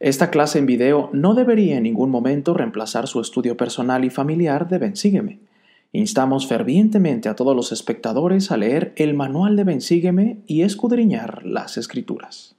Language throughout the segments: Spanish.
Esta clase en video no debería en ningún momento reemplazar su estudio personal y familiar de Bensígueme. Instamos fervientemente a todos los espectadores a leer el manual de Bensígueme y escudriñar las escrituras.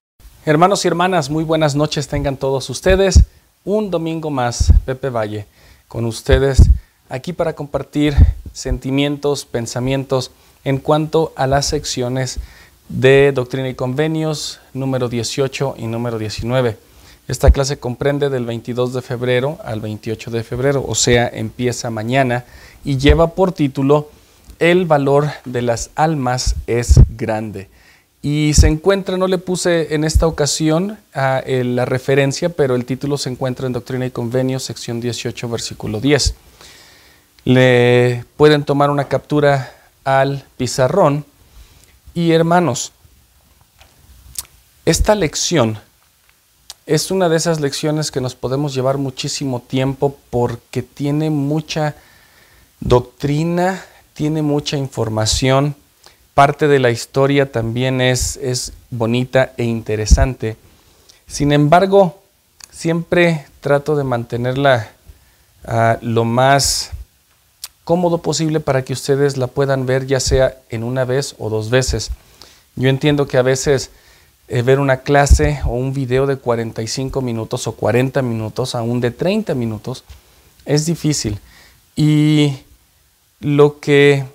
Hermanos y hermanas, muy buenas noches tengan todos ustedes. Un domingo más, Pepe Valle, con ustedes aquí para compartir sentimientos, pensamientos en cuanto a las secciones de Doctrina y Convenios número 18 y número 19. Esta clase comprende del 22 de febrero al 28 de febrero, o sea, empieza mañana y lleva por título El valor de las almas es grande. Y se encuentra, no le puse en esta ocasión a, la referencia, pero el título se encuentra en Doctrina y Convenios, sección 18, versículo 10. Le pueden tomar una captura al pizarrón. Y hermanos, esta lección es una de esas lecciones que nos podemos llevar muchísimo tiempo porque tiene mucha doctrina, tiene mucha información, parte de la historia también es, es bonita e interesante. Sin embargo, siempre trato de mantenerla ah, lo más cómodo posible para que ustedes la puedan ver ya sea en una vez o dos veces. Yo entiendo que a veces ver una clase o un video de 45 minutos o 40 minutos, aún de 30 minutos, es difícil. Y lo que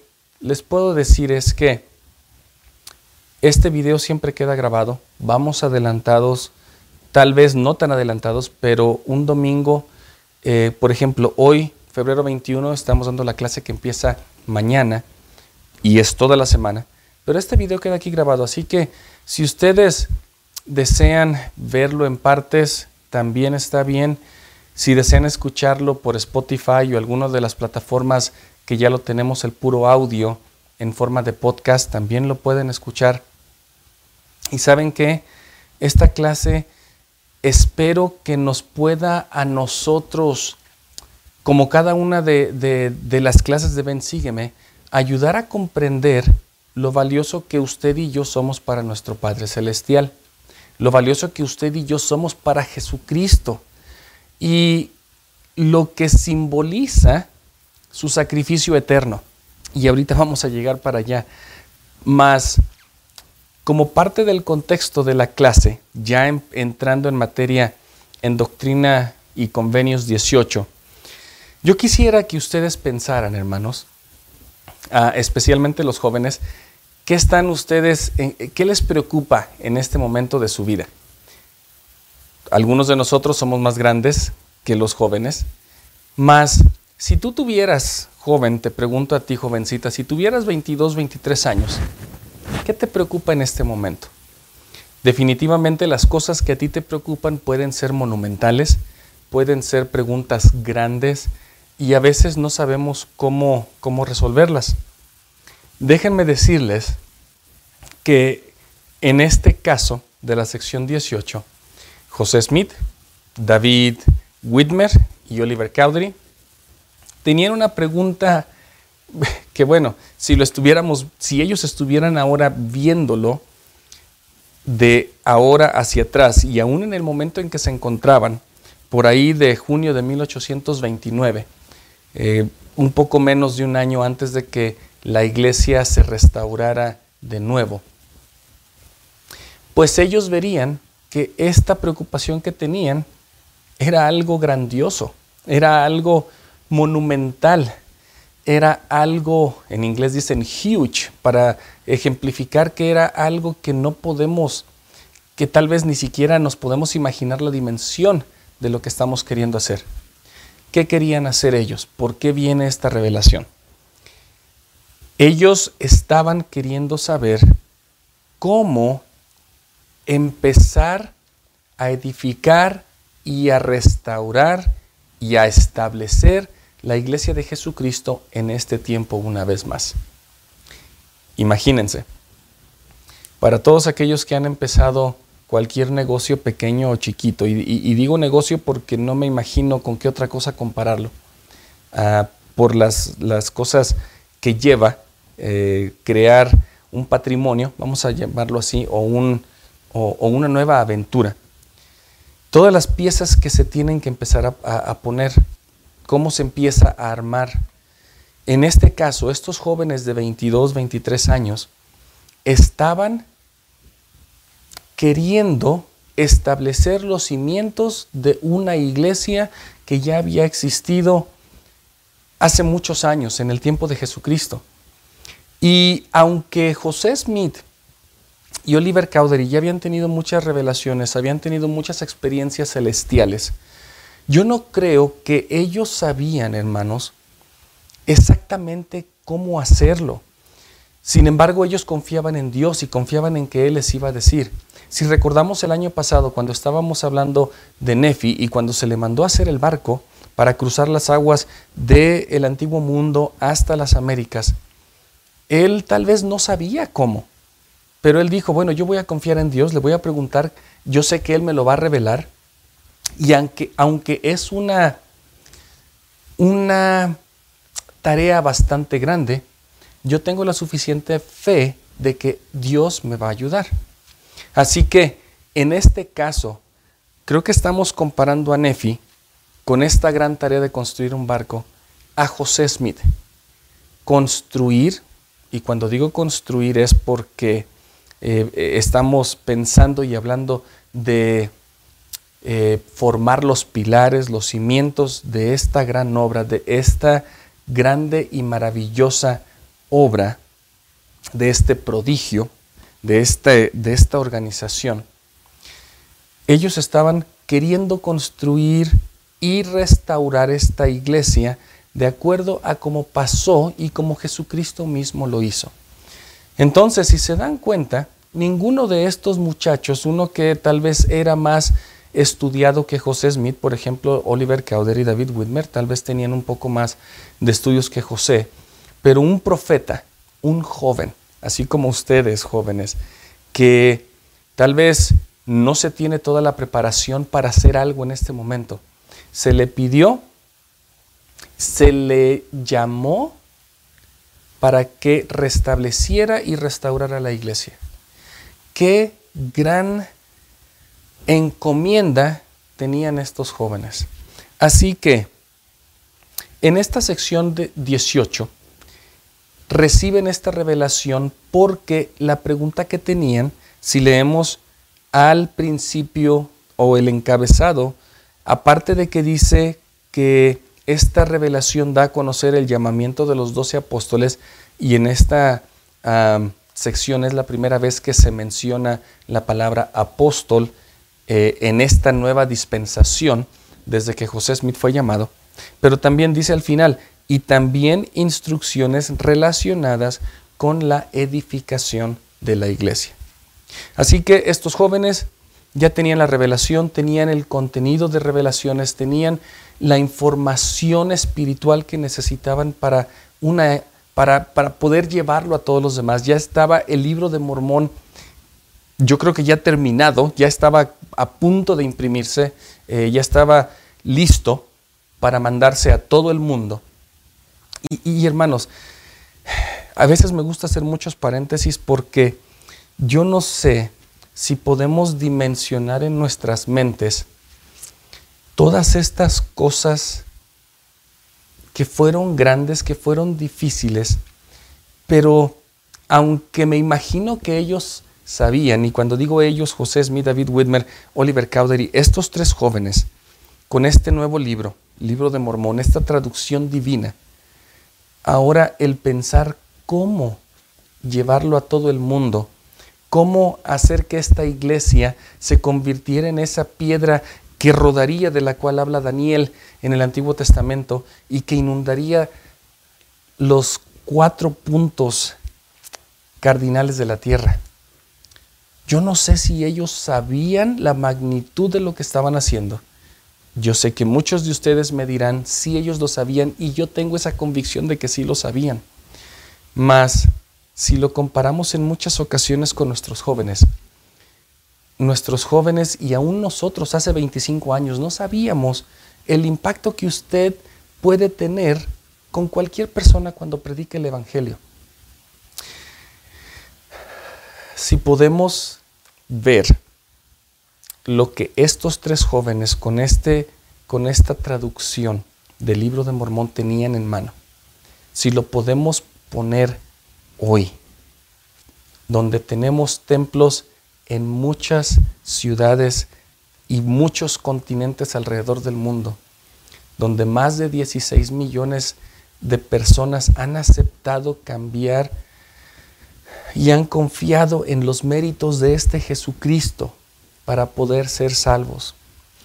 les puedo decir es que este video siempre queda grabado, vamos adelantados, tal vez no tan adelantados, pero un domingo, eh, por ejemplo, hoy febrero 21 estamos dando la clase que empieza mañana y es toda la semana. Pero este video queda aquí grabado, así que si ustedes desean verlo en partes, también está bien. Si desean escucharlo por Spotify o alguna de las plataformas que ya lo tenemos el puro audio en forma de podcast, también lo pueden escuchar. Y saben que esta clase espero que nos pueda a nosotros como cada una de, las clases de Ven Sígueme, ayudar a comprender lo valioso que usted y yo somos para nuestro Padre Celestial, lo valioso que usted y yo somos para Jesucristo y lo que simboliza su sacrificio eterno. Y ahorita vamos a llegar para allá. Más, como parte del contexto de la clase, ya entrando en materia en doctrina y convenios 18, yo quisiera que ustedes pensaran, hermanos, ah, especialmente los jóvenes, ¿qué están ustedes, qué les preocupa en este momento de su vida? Algunos de nosotros somos más grandes que los jóvenes, más si tú tuvieras, joven, te pregunto a ti, jovencita, si tuvieras 22, 23 años, ¿qué te preocupa en este momento? Definitivamente las cosas que a ti te preocupan pueden ser monumentales, pueden ser preguntas grandes, y a veces no sabemos cómo, cómo resolverlas. Déjenme decirles que en este caso de la sección 18, José Smith, David Whitmer y Oliver Cowdery tenían una pregunta que bueno, si lo estuviéramos, si ellos estuvieran ahora viéndolo de ahora hacia atrás y aún en el momento en que se encontraban, por ahí de junio de 1829, eh, un poco menos de un año antes de que la iglesia se restaurara de nuevo. Pues ellos verían que esta preocupación que tenían era algo grandioso, era algo monumental, era algo, en inglés dicen huge, para ejemplificar que era algo que no podemos, que tal vez ni siquiera nos podemos imaginar la dimensión de lo que estamos queriendo hacer. ¿Qué querían hacer ellos? ¿Por qué viene esta revelación? Ellos estaban queriendo saber cómo empezar a edificar y a restaurar y a establecer la iglesia de Jesucristo en este tiempo una vez más. Imagínense, para todos aquellos que han empezado cualquier negocio pequeño o chiquito. Y, digo negocio porque no me imagino con qué otra cosa compararlo. Ah, por las, las, cosas que lleva eh, crear un patrimonio, vamos a llamarlo así, o, un, o, una nueva aventura. todas las piezas que se tienen que empezar a, poner, cómo se empieza a armar. En este caso, estos jóvenes de 22, 23 años estaban queriendo establecer los cimientos de una iglesia que ya había existido hace muchos años, en el tiempo de Jesucristo. Y aunque José Smith y Oliver Cowdery ya habían tenido muchas revelaciones, habían tenido muchas experiencias celestiales. Yo no creo que ellos sabían, hermanos, exactamente cómo hacerlo. Sin embargo, ellos confiaban en Dios y confiaban en que Él les iba a decir. Si recordamos el año pasado, cuando estábamos hablando de Nefi y cuando se le mandó a hacer el barco para cruzar las aguas del antiguo mundo hasta las Américas, él tal vez no sabía cómo. Pero él dijo, bueno, yo voy a confiar en Dios, le voy a preguntar, yo sé que Él me lo va a revelar. Y aunque, aunque es una, una tarea bastante grande, yo tengo la suficiente fe de que Dios me va a ayudar. Así que en este caso, creo que estamos comparando a Nefi con esta gran tarea de construir un barco a José Smith. Construir, y cuando digo construir es porque eh, eh, estamos pensando y hablando de eh, formar los pilares, los cimientos de esta gran obra, de esta grande y maravillosa obra, de este prodigio, de, este, de esta organización. Ellos estaban queriendo construir y restaurar esta iglesia de acuerdo a cómo pasó y como Jesucristo mismo lo hizo. Entonces, si se dan cuenta, ninguno de estos muchachos, uno que tal vez era más estudiado que José Smith, por ejemplo, Oliver Cowdery y David Whitmer, tal vez tenían un poco más de estudios que José, pero un profeta, un joven, así como ustedes jóvenes, que tal vez no se tiene toda la preparación para hacer algo en este momento. Se le pidió, se le llamó para que restableciera y restaurara la iglesia. Qué gran encomienda tenían estos jóvenes. Así que en esta sección de 18 reciben esta revelación porque la pregunta que tenían, si leemos al principio o el encabezado, aparte de que dice que esta revelación da a conocer el llamamiento de los doce apóstoles y en esta sección es la primera vez que se menciona la palabra apóstol eh, en esta nueva dispensación desde que José Smith fue llamado. Pero también dice al final, y también instrucciones relacionadas con la edificación de la iglesia. Así que estos jóvenes ya tenían la revelación, tenían el contenido de revelaciones, tenían la información espiritual que necesitaban para, una, para, para poder llevarlo a todos los demás. Ya estaba el libro de Mormón, yo creo que ya terminado, ya estaba a punto de imprimirse, eh, ya estaba listo para mandarse a todo el mundo. Y, y, hermanos, a veces me gusta hacer muchos paréntesis porque yo no sé si podemos dimensionar en nuestras mentes todas estas cosas que fueron grandes, que fueron difíciles, pero aunque me imagino que ellos sabían, y cuando digo ellos, José Smith, David Whitmer, Oliver Cowdery, estos tres jóvenes, con este nuevo libro, libro de Mormón, esta traducción divina, ahora el pensar cómo llevarlo a todo el mundo, cómo hacer que esta iglesia se convirtiera en esa piedra que rodaría de la cual habla Daniel en el Antiguo Testamento y que inundaría los cuatro puntos cardinales de la tierra. Yo no sé si ellos sabían la magnitud de lo que estaban haciendo. Yo sé que muchos de ustedes me dirán si ellos lo sabían y yo tengo esa convicción de que sí lo sabían. Mas si lo comparamos en muchas ocasiones con nuestros jóvenes, nuestros jóvenes y aún nosotros hace 25 años no sabíamos el impacto que usted puede tener con cualquier persona cuando predique el Evangelio. Si podemos ver lo que estos tres jóvenes con, este, con esta traducción del libro de Mormón tenían en mano, si lo podemos poner hoy, donde tenemos templos en muchas ciudades y muchos continentes alrededor del mundo, donde más de 16 millones de personas han aceptado cambiar y han confiado en los méritos de este Jesucristo para poder ser salvos.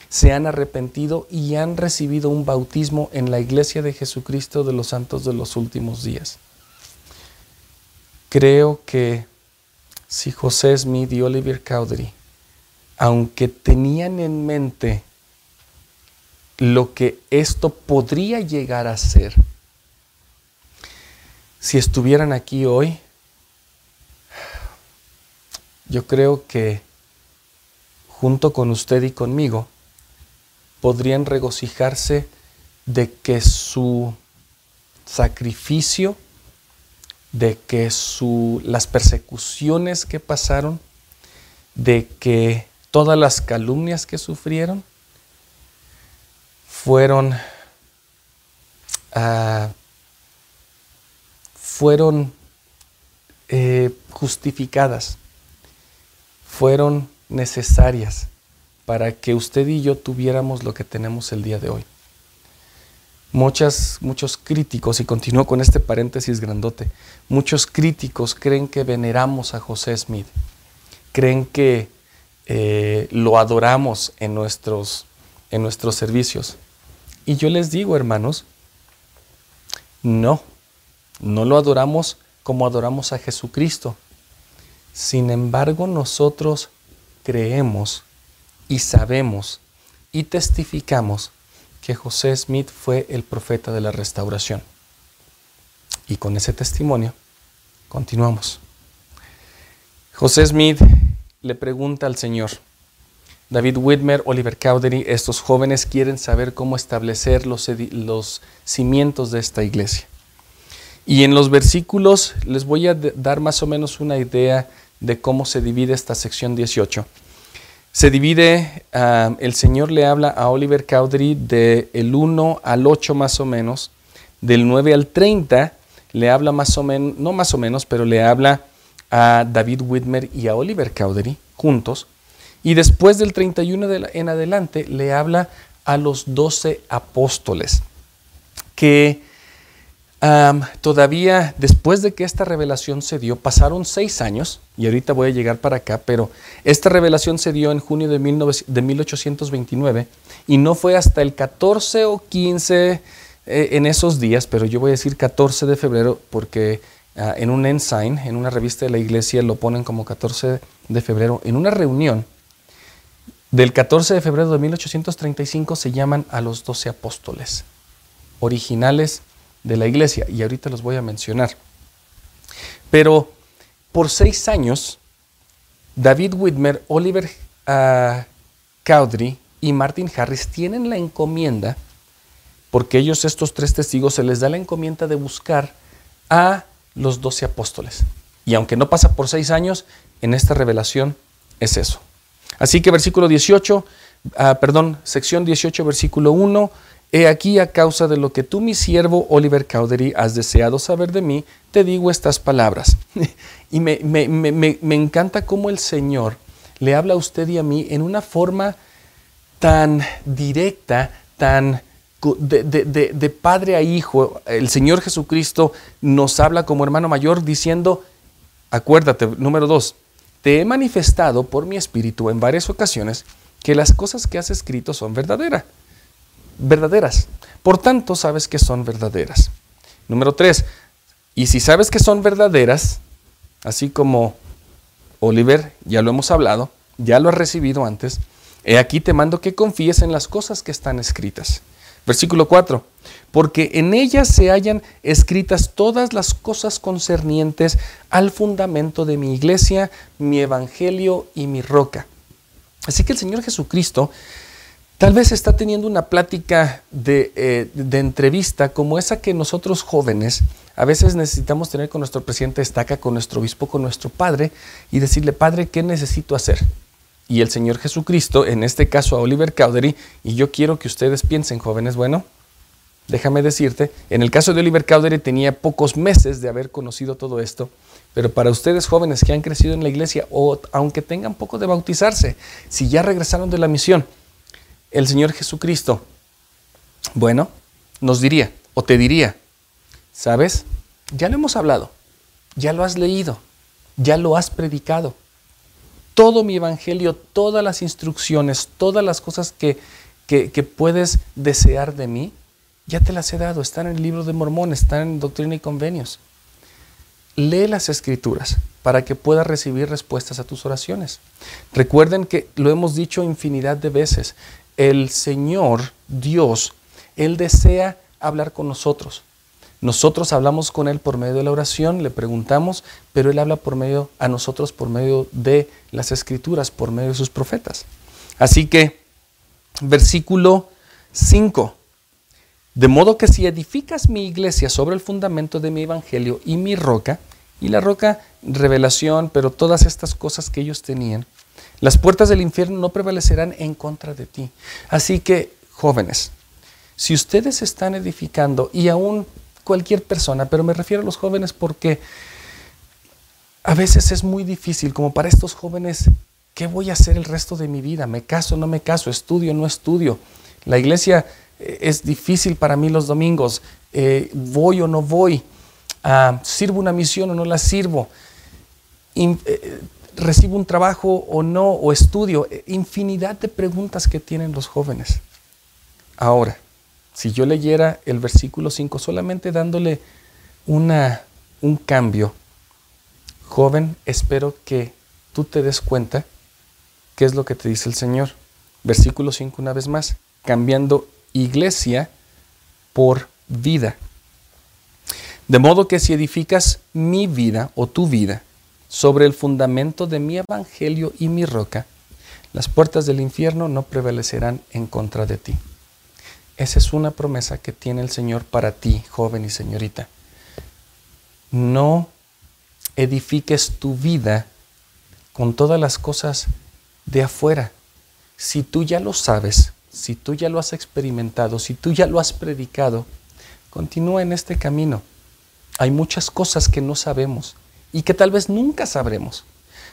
Se han arrepentido y han recibido un bautismo en la iglesia de Jesucristo de los santos de los últimos días. Creo que si José Smith y Oliver Cowdery, aunque tenían en mente lo que esto podría llegar a ser, si estuvieran aquí hoy, yo creo que junto con usted y conmigo, podrían regocijarse de que su sacrificio, de que su, las persecuciones que pasaron, de que todas las calumnias que sufrieron fueron, uh, fueron eh, justificadas, fueron necesarias para que usted y yo tuviéramos lo que tenemos el día de hoy. Muchas, muchos críticos, y continúo con este paréntesis grandote, muchos críticos creen que veneramos a José Smith, creen que eh, lo adoramos en nuestros, en nuestros servicios. Y yo les digo, hermanos, no, no lo adoramos como adoramos a Jesucristo. Sin embargo, nosotros creemos y sabemos y testificamos que José Smith fue el profeta de la restauración. Y con ese testimonio continuamos. José Smith le pregunta al Señor, David Whitmer, Oliver Cowdery, estos jóvenes quieren saber cómo establecer los, los cimientos de esta iglesia. Y en los versículos les voy a dar más o menos una idea de cómo se divide esta sección 18. Se divide, ah, el Señor le habla a Oliver Cowdery del el 1 al 8 más o menos, del 9 al 30 le habla más o menos, no más o menos, pero le habla a David Whitmer y a Oliver Cowdery juntos. Y después del 31 en adelante le habla a los 12 apóstoles, que todavía después de que esta revelación se dio, pasaron seis años, y ahorita voy a llegar para acá, pero esta revelación se dio en junio de, 1829 y no fue hasta el 14 o 15 eh, en esos días, pero yo voy a decir 14 de febrero porque ah, en un ensign, en una revista de la iglesia, lo ponen como 14 de febrero, en una reunión del 14 de febrero de 1835 se llaman a los 12 apóstoles originales de la iglesia, y ahorita los voy a mencionar. Pero por seis años, David Whitmer, Oliver uh, Cowdery y Martin Harris tienen la encomienda, porque ellos, estos tres testigos, se les da la encomienda de buscar a los doce apóstoles. Y aunque no pasa por seis años, en esta revelación es eso. Así que versículo 18, ah, perdón, sección 18, versículo 1 He aquí a causa de lo que tú, mi siervo Oliver Cowdery, has deseado saber de mí, te digo estas palabras. y me, encanta cómo el Señor le habla a usted y a mí en una forma tan directa, tan de, de, padre a hijo. El Señor Jesucristo nos habla como hermano mayor diciendo, acuérdate, número dos, te he manifestado por mi espíritu en varias ocasiones que las cosas que has escrito son verdaderas verdaderas. Por tanto, sabes que son verdaderas. Número tres, y si sabes que son verdaderas, así como Oliver, ya lo hemos hablado, ya lo has recibido antes, he aquí te mando que confíes en las cosas que están escritas. Versículo 4, porque en ellas se hallan escritas todas las cosas concernientes al fundamento de mi iglesia, mi evangelio y mi roca. Así que el Señor Jesucristo Tal vez está teniendo una plática eh, de, entrevista como esa que nosotros jóvenes a veces necesitamos tener con nuestro presidente de estaca, con nuestro obispo, con nuestro padre y decirle, padre, ¿qué necesito hacer? y el Señor Jesucristo, en este caso a Oliver Cowdery, y yo quiero que ustedes piensen, jóvenes, bueno, déjame decirte, en el caso de Oliver Cowdery tenía pocos meses de haber conocido todo esto, pero para ustedes jóvenes que han crecido en la iglesia o aunque tengan poco de bautizarse, si ya regresaron de la misión, el Señor Jesucristo, bueno, nos diría o te diría, ¿sabes? Ya lo hemos hablado, ya lo has leído, ya lo has predicado. Todo mi evangelio, todas las instrucciones, todas las cosas que, que, puedes desear de mí, ya te las he dado. Están en el libro de Mormón, están en Doctrina y Convenios. Lee las escrituras para que puedas recibir respuestas a tus oraciones. Recuerden que lo hemos dicho infinidad de veces. El Señor, Dios, Él desea hablar con nosotros. Nosotros hablamos con Él por medio de la oración, le preguntamos, pero Él habla por medio a nosotros por medio de las escrituras, por medio de sus profetas. Así que, versículo 5. De modo que si edificas mi iglesia sobre el fundamento de mi evangelio y mi roca, y la roca, revelación, pero todas estas cosas que ellos tenían, las puertas del infierno no prevalecerán en contra de ti. Así que, jóvenes, si ustedes están edificando y aún cualquier persona, pero me refiero a los jóvenes porque a veces es muy difícil, como para estos jóvenes, ¿qué voy a hacer el resto de mi vida? ¿Me caso no me caso? ¿Estudio no estudio? La iglesia eh, es difícil para mí los domingos, eh, ¿voy o no voy? Ah, ¿Sirvo una misión o no la sirvo? Eh, ¿Recibo un trabajo o no? ¿O estudio? Infinidad de preguntas que tienen los jóvenes. Ahora, si yo leyera el versículo 5 solamente dándole una, un cambio, joven, espero que tú te des cuenta qué es lo que te dice el Señor. Versículo 5 una vez más, cambiando iglesia por vida. De modo que si edificas mi vida o tu vida sobre el fundamento de mi evangelio y mi roca, las puertas del infierno no prevalecerán en contra de ti. Esa es una promesa que tiene el Señor para ti, joven y señorita. No edifiques tu vida con todas las cosas de afuera. Si tú ya lo sabes, si tú ya lo has experimentado, si tú ya lo has predicado, continúa en este camino. Hay muchas cosas que no sabemos y que tal vez nunca sabremos.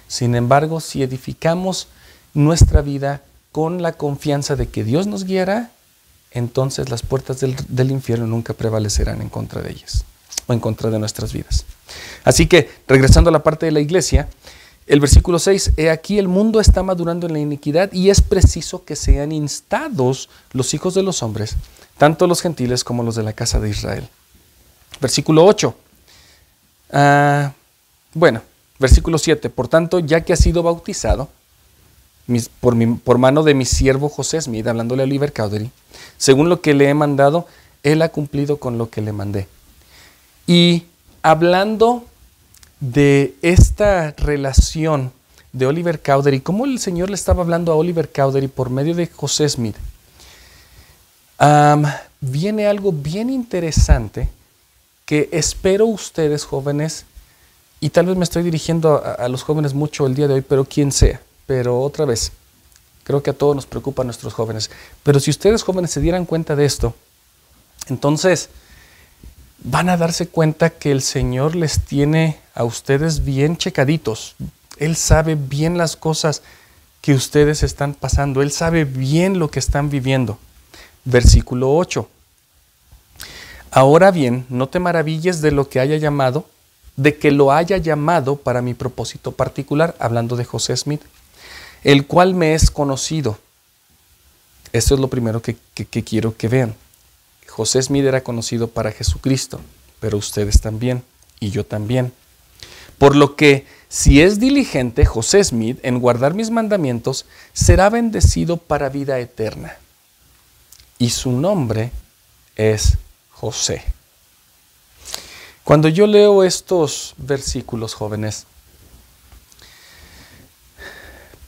Sin embargo, si edificamos nuestra vida con la confianza de que Dios nos guiará, entonces las puertas del, infierno nunca prevalecerán en contra de ellas o en contra de nuestras vidas. Así que, regresando a la parte de la iglesia, el versículo 6, he aquí el mundo está madurando en la iniquidad y es preciso que sean instados los hijos de los hombres, tanto los gentiles como los de la casa de Israel. Versículo 8. Ah, bueno, versículo 7, por tanto, ya que ha sido bautizado, por, mano de mi siervo José Smith, hablándole a Oliver Cowdery, según lo que le he mandado, él ha cumplido con lo que le mandé. Y hablando de esta relación de Oliver Cowdery, cómo el Señor le estaba hablando a Oliver Cowdery por medio de José Smith, viene algo bien interesante que espero ustedes jóvenes, y tal vez me estoy dirigiendo a los jóvenes mucho el día de hoy, pero quien sea, pero otra vez, creo que a todos nos preocupan nuestros jóvenes. Pero si ustedes jóvenes se dieran cuenta de esto, entonces van a darse cuenta que el Señor les tiene a ustedes bien checaditos. Él sabe bien las cosas que ustedes están pasando. Él sabe bien lo que están viviendo. Versículo 8. Ahora bien, no te maravilles de lo que haya llamado, de que lo haya llamado para mi propósito particular, hablando de José Smith el cual me es conocido. Esto es lo primero que, quiero que vean. José Smith era conocido para Jesucristo, pero ustedes también, y yo también. Por lo que, si es diligente José Smith en guardar mis mandamientos, será bendecido para vida eterna. Y su nombre es José. Cuando yo leo estos versículos, jóvenes,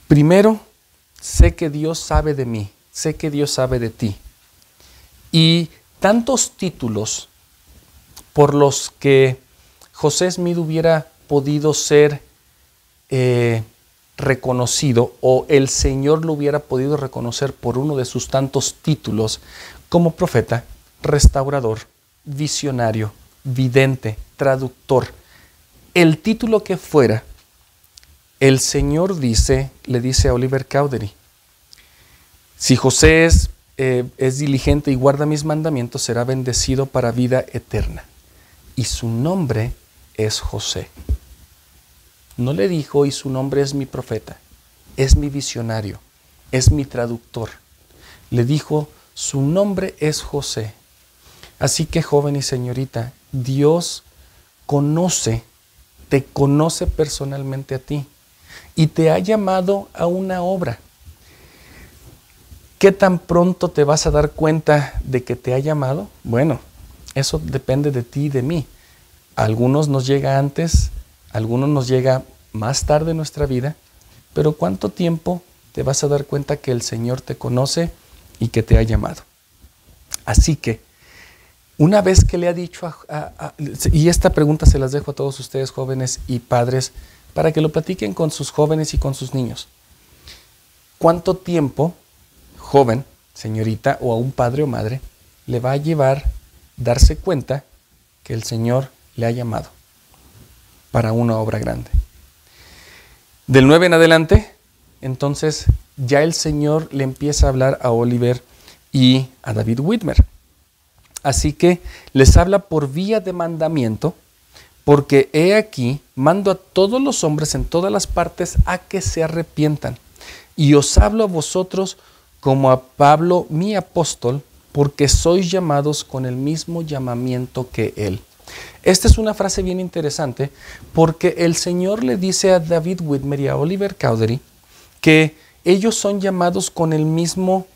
Primero, sé que Dios sabe de mí, sé que Dios sabe de ti. Y tantos títulos por los que José Smith hubiera podido ser eh, reconocido o el Señor lo hubiera podido reconocer por uno de sus tantos títulos como profeta, restaurador, visionario, vidente, traductor. El título que fuera, el Señor dice, le dice a Oliver Cowdery, si José es, eh, es diligente y guarda mis mandamientos, será bendecido para vida eterna. Y su nombre es José. No le dijo, y su nombre es mi profeta, es mi visionario, es mi traductor. Le dijo, su nombre es José. Así que joven y señorita, Dios conoce, te conoce personalmente a ti y te ha llamado a una obra. ¿Qué tan pronto te vas a dar cuenta de que te ha llamado? Bueno, eso depende de ti y de mí. Algunos nos llega antes, algunos nos llega más tarde en nuestra vida, pero ¿cuánto tiempo te vas a dar cuenta que el Señor te conoce y que te ha llamado? Así que, una vez que le ha dicho, y esta pregunta se las dejo a todos ustedes jóvenes y padres, para que lo platiquen con sus jóvenes y con sus niños. ¿Cuánto tiempo, joven, señorita, o a un padre o madre, le va a llevar darse cuenta que el Señor le ha llamado para una obra grande? Del 9 en adelante, entonces ya el Señor le empieza a hablar a Oliver y a David Whitmer. Así que les habla por vía de mandamiento, porque he aquí, mando a todos los hombres en todas las partes a que se arrepientan. Y os hablo a vosotros como a Pablo, mi apóstol, porque sois llamados con el mismo llamamiento que él. Esta es una frase bien interesante porque el Señor le dice a David Whitmer y a Oliver Cowdery que ellos son llamados con el mismo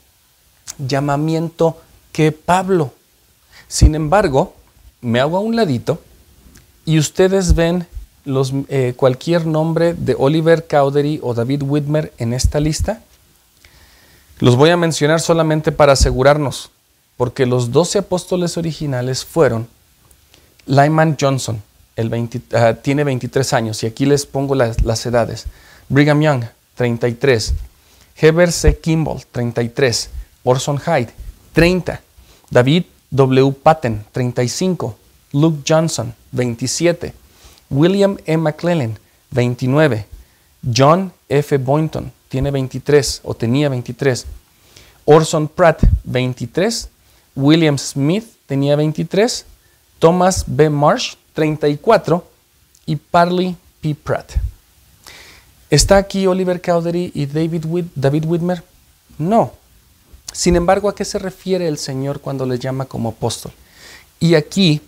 llamamiento que Pablo. Sin embargo, me hago a un ladito y ustedes ven los, eh, cualquier nombre de Oliver Cowdery o David Whitmer en esta lista. Los voy a mencionar solamente para asegurarnos, porque los doce apóstoles originales fueron Lyman Johnson, el ah, tiene 23 años, y aquí les pongo las, las edades. Brigham Young, 33. Heber C. Kimball, 33. Orson Hyde, 30. David W. Patton, 35. Luke Johnson, 27. William M. McClellan, 29. John F. Boynton, tiene 23 o tenía 23. Orson Pratt, 23. William Smith tenía 23. Thomas B. Marsh, 34, y Parley P. Pratt. ¿Está aquí Oliver Cowdery y David Whitmer? No. Sin embargo, ¿a qué se refiere el Señor cuando le llama como apóstol? Y aquí,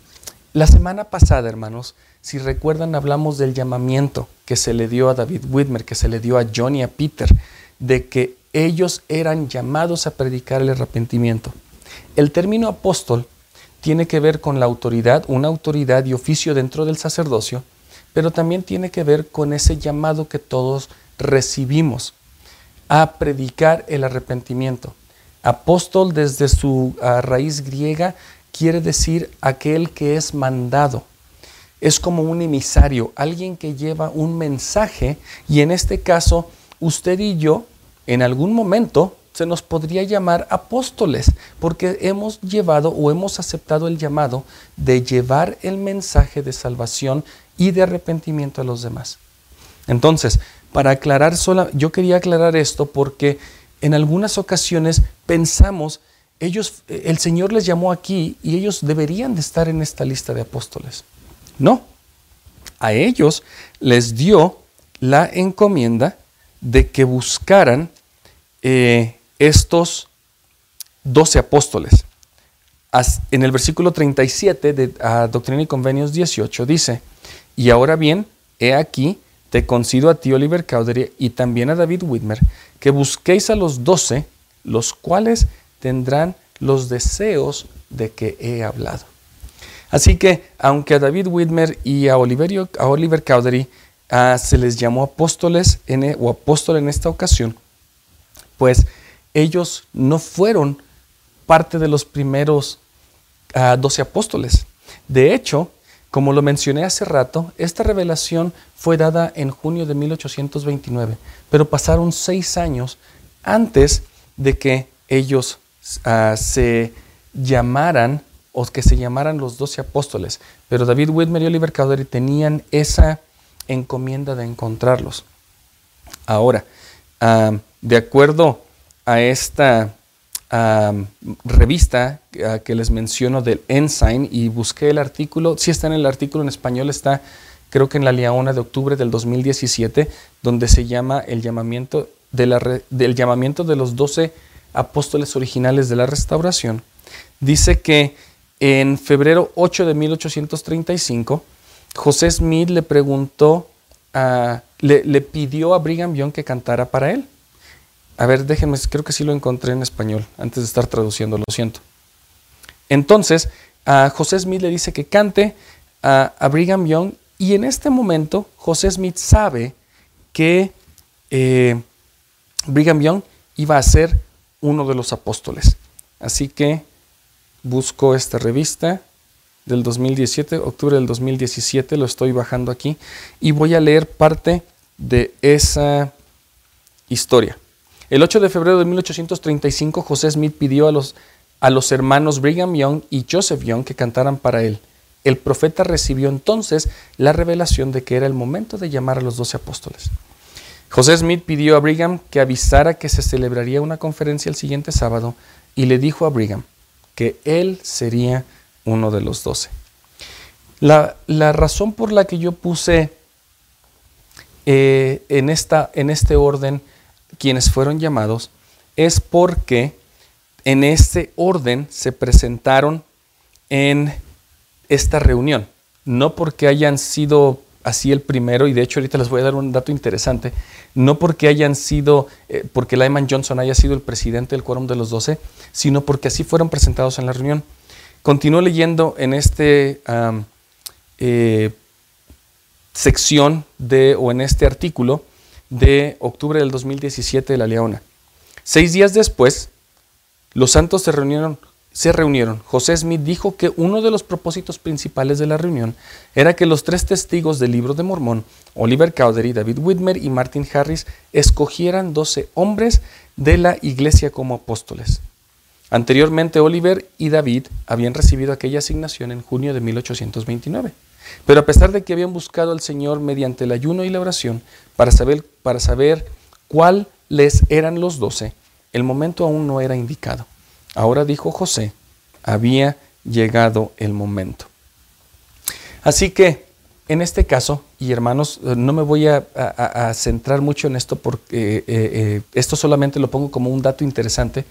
la semana pasada, hermanos, si recuerdan, hablamos del llamamiento que se le dio a David Whitmer, que se le dio a John y a Peter, de que ellos eran llamados a predicar el arrepentimiento. El término apóstol tiene que ver con la autoridad, una autoridad y oficio dentro del sacerdocio, pero también tiene que ver con ese llamado que todos recibimos a predicar el arrepentimiento. Apóstol desde su ah, raíz griega quiere decir aquel que es mandado. Es como un emisario, alguien que lleva un mensaje y en este caso usted y yo en algún momento se nos podría llamar apóstoles, porque hemos llevado o hemos aceptado el llamado de llevar el mensaje de salvación y de arrepentimiento a los demás. Entonces, para aclarar sola, yo quería aclarar esto porque en algunas ocasiones pensamos, ellos, el Señor les llamó aquí y ellos deberían de estar en esta lista de apóstoles. No, a ellos les dio la encomienda de que buscaran eh, estos doce apóstoles. En el versículo 37 de Doctrina y Convenios 18 dice, y ahora bien, he aquí, te concido a ti, Oliver Cowdery, y también a David Whitmer, que busquéis a los doce, los cuales tendrán los deseos de que he hablado. Así que, aunque a David Whitmer y a, Oliver, a Oliver Cowdery ah, se les llamó apóstoles en, o apóstol en esta ocasión, pues ellos no fueron parte de los primeros ah, doce apóstoles. De hecho, como lo mencioné hace rato, esta revelación fue dada en junio de 1829, pero pasaron seis años antes de que ellos ah, se llamaran o que se llamaran los doce apóstoles. Pero David Whitmer y Oliver Cowdery tenían esa encomienda de encontrarlos. Ahora, ah, de acuerdo a esta revista que les menciono del Ensign y busqué el artículo, si está en el artículo en español, está creo que en la Liaona de octubre del 2017, donde se llama el llamamiento de del llamamiento de los doce apóstoles originales de la restauración. Dice que en febrero 8 de 1835, José Smith le preguntó, le, le pidió a Brigham Young que cantara para él. A ver, déjenme, creo que sí lo encontré en español, antes de estar traduciendo, lo siento. Entonces, a José Smith le dice que cante a, Brigham Young y en este momento José Smith sabe que eh, Brigham Young iba a ser uno de los apóstoles. Así que busco esta revista del 2017, octubre del 2017, lo estoy bajando aquí y voy a leer parte de esa historia. El 8 de febrero de 1835, José Smith pidió a los, a los hermanos Brigham Young y Joseph Young que cantaran para él. El profeta recibió entonces la revelación de que era el momento de llamar a los doce apóstoles. José Smith pidió a Brigham que avisara que se celebraría una conferencia el siguiente sábado y le dijo a Brigham que él sería uno de los doce. La, razón por la que yo puse eh, en, esta, en este orden quienes fueron llamados es porque en este orden se presentaron en esta reunión, no porque hayan sido así el primero, y de hecho ahorita les voy a dar un dato interesante, no porque hayan sido, eh, porque Lyman Johnson haya sido el presidente del quórum de los doce, sino porque así fueron presentados en la reunión. Continúo leyendo en este eh, sección de, o en este artículo, de octubre del 2017 de La Leona. Seis días después, los santos se reunieron, se reunieron. José Smith dijo que uno de los propósitos principales de la reunión era que los tres testigos del libro de Mormón, Oliver Cowdery, David Whitmer y Martin Harris, escogieran doce hombres de la iglesia como apóstoles. Anteriormente, Oliver y David habían recibido aquella asignación en junio de 1829. Pero a pesar de que habían buscado al Señor mediante el ayuno y la oración para saber, para saber cuáles eran los doce, el momento aún no era indicado. Ahora dijo José, había llegado el momento. Así que en este caso, y hermanos, eh, no me voy a, centrar mucho en esto porque eh, eh, esto solamente lo pongo como un dato interesante